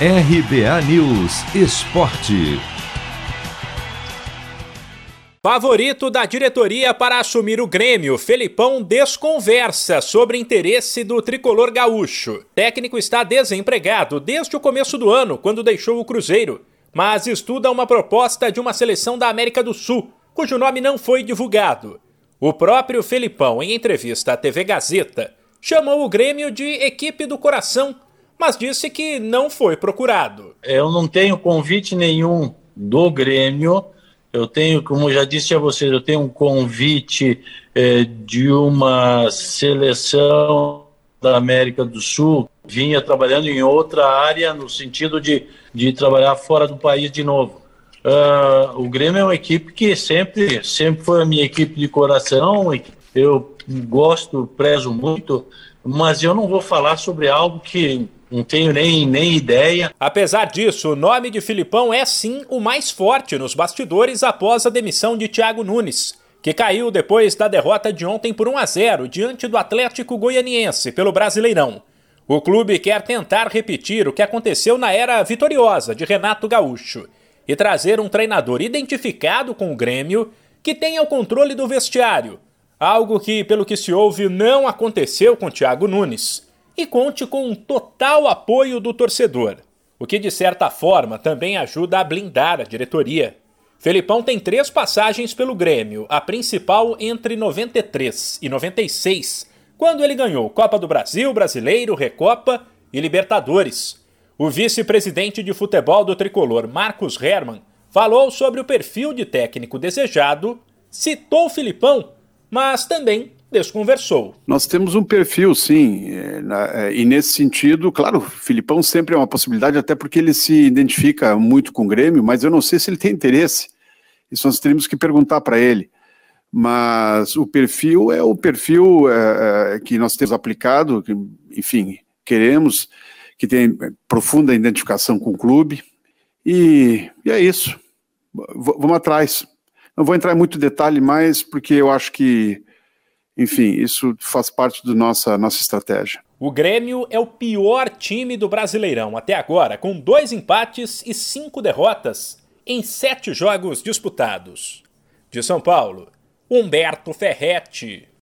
RBA News Esporte. Favorito da diretoria para assumir o Grêmio, Felipão desconversa sobre interesse do tricolor gaúcho. Técnico está desempregado desde o começo do ano, quando deixou o Cruzeiro, mas estuda uma proposta de uma seleção da América do Sul, cujo nome não foi divulgado. O próprio Felipão, em entrevista à TV Gazeta, chamou o Grêmio de equipe do coração mas disse que não foi procurado. Eu não tenho convite nenhum do Grêmio. Eu tenho, como já disse a vocês, eu tenho um convite eh, de uma seleção da América do Sul. Vinha trabalhando em outra área, no sentido de, de trabalhar fora do país de novo. Uh, o Grêmio é uma equipe que sempre, sempre foi a minha equipe de coração. Eu gosto, prezo muito, mas eu não vou falar sobre algo que não tenho nem, nem ideia. Apesar disso, o nome de Filipão é sim o mais forte nos bastidores após a demissão de Thiago Nunes, que caiu depois da derrota de ontem por 1 a 0 diante do Atlético Goianiense pelo Brasileirão. O clube quer tentar repetir o que aconteceu na era vitoriosa de Renato Gaúcho e trazer um treinador identificado com o Grêmio que tenha o controle do vestiário, algo que, pelo que se ouve, não aconteceu com Thiago Nunes e conte com um total apoio do torcedor, o que de certa forma também ajuda a blindar a diretoria. Felipão tem três passagens pelo Grêmio, a principal entre 93 e 96, quando ele ganhou Copa do Brasil, Brasileiro, Recopa e Libertadores. O vice-presidente de futebol do tricolor, Marcos Herman, falou sobre o perfil de técnico desejado, citou Filipão, mas também desconversou. Nós temos um perfil, sim, é, é, e nesse sentido, claro, o Filipão sempre é uma possibilidade, até porque ele se identifica muito com o Grêmio, mas eu não sei se ele tem interesse. Isso nós teríamos que perguntar para ele. Mas o perfil é o perfil é, é, que nós temos aplicado, que, enfim, queremos, que tem profunda identificação com o clube, e, e é isso. V vamos atrás. Não vou entrar em muito detalhe mais, porque eu acho que enfim, isso faz parte da nossa, nossa estratégia. O Grêmio é o pior time do Brasileirão até agora, com dois empates e cinco derrotas em sete jogos disputados. De São Paulo, Humberto Ferretti.